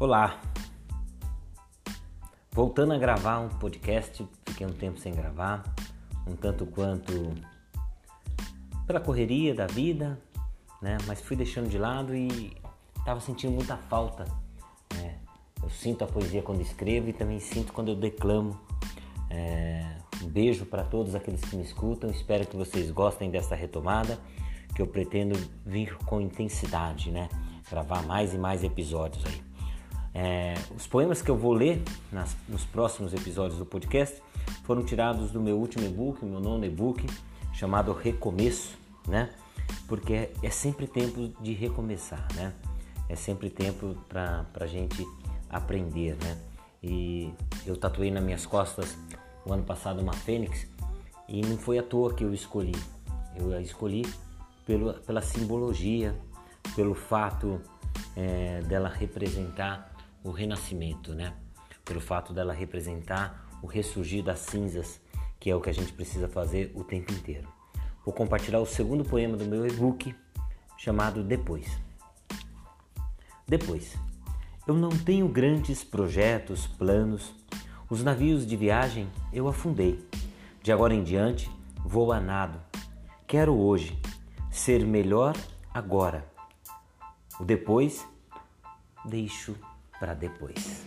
Olá! Voltando a gravar um podcast, fiquei um tempo sem gravar, um tanto quanto pela correria da vida, né? Mas fui deixando de lado e estava sentindo muita falta. Né? Eu sinto a poesia quando escrevo e também sinto quando eu declamo. É... Um beijo para todos aqueles que me escutam. Espero que vocês gostem dessa retomada, que eu pretendo vir com intensidade, né? Gravar mais e mais episódios aí. É, os poemas que eu vou ler nas, nos próximos episódios do podcast foram tirados do meu último e-book, meu nono e-book, chamado Recomeço, né? Porque é, sempre tempo de recomeçar, né? É sempre tempo para a gente aprender, né? E eu tatuei nas minhas costas o ano passado uma fênix e não foi à toa que eu escolhi. Eu a escolhi pelo, pela simbologia, pelo fato é, dela representar o renascimento, né? Pelo fato dela representar o ressurgir das cinzas, que é o que a gente precisa fazer o tempo inteiro. Vou compartilhar o segundo poema do meu e-book chamado Depois. Depois. Eu não tenho grandes projetos, planos. Os navios de viagem eu afundei. De agora em diante, vou a nado. Quero hoje ser melhor agora. O depois deixo para depois.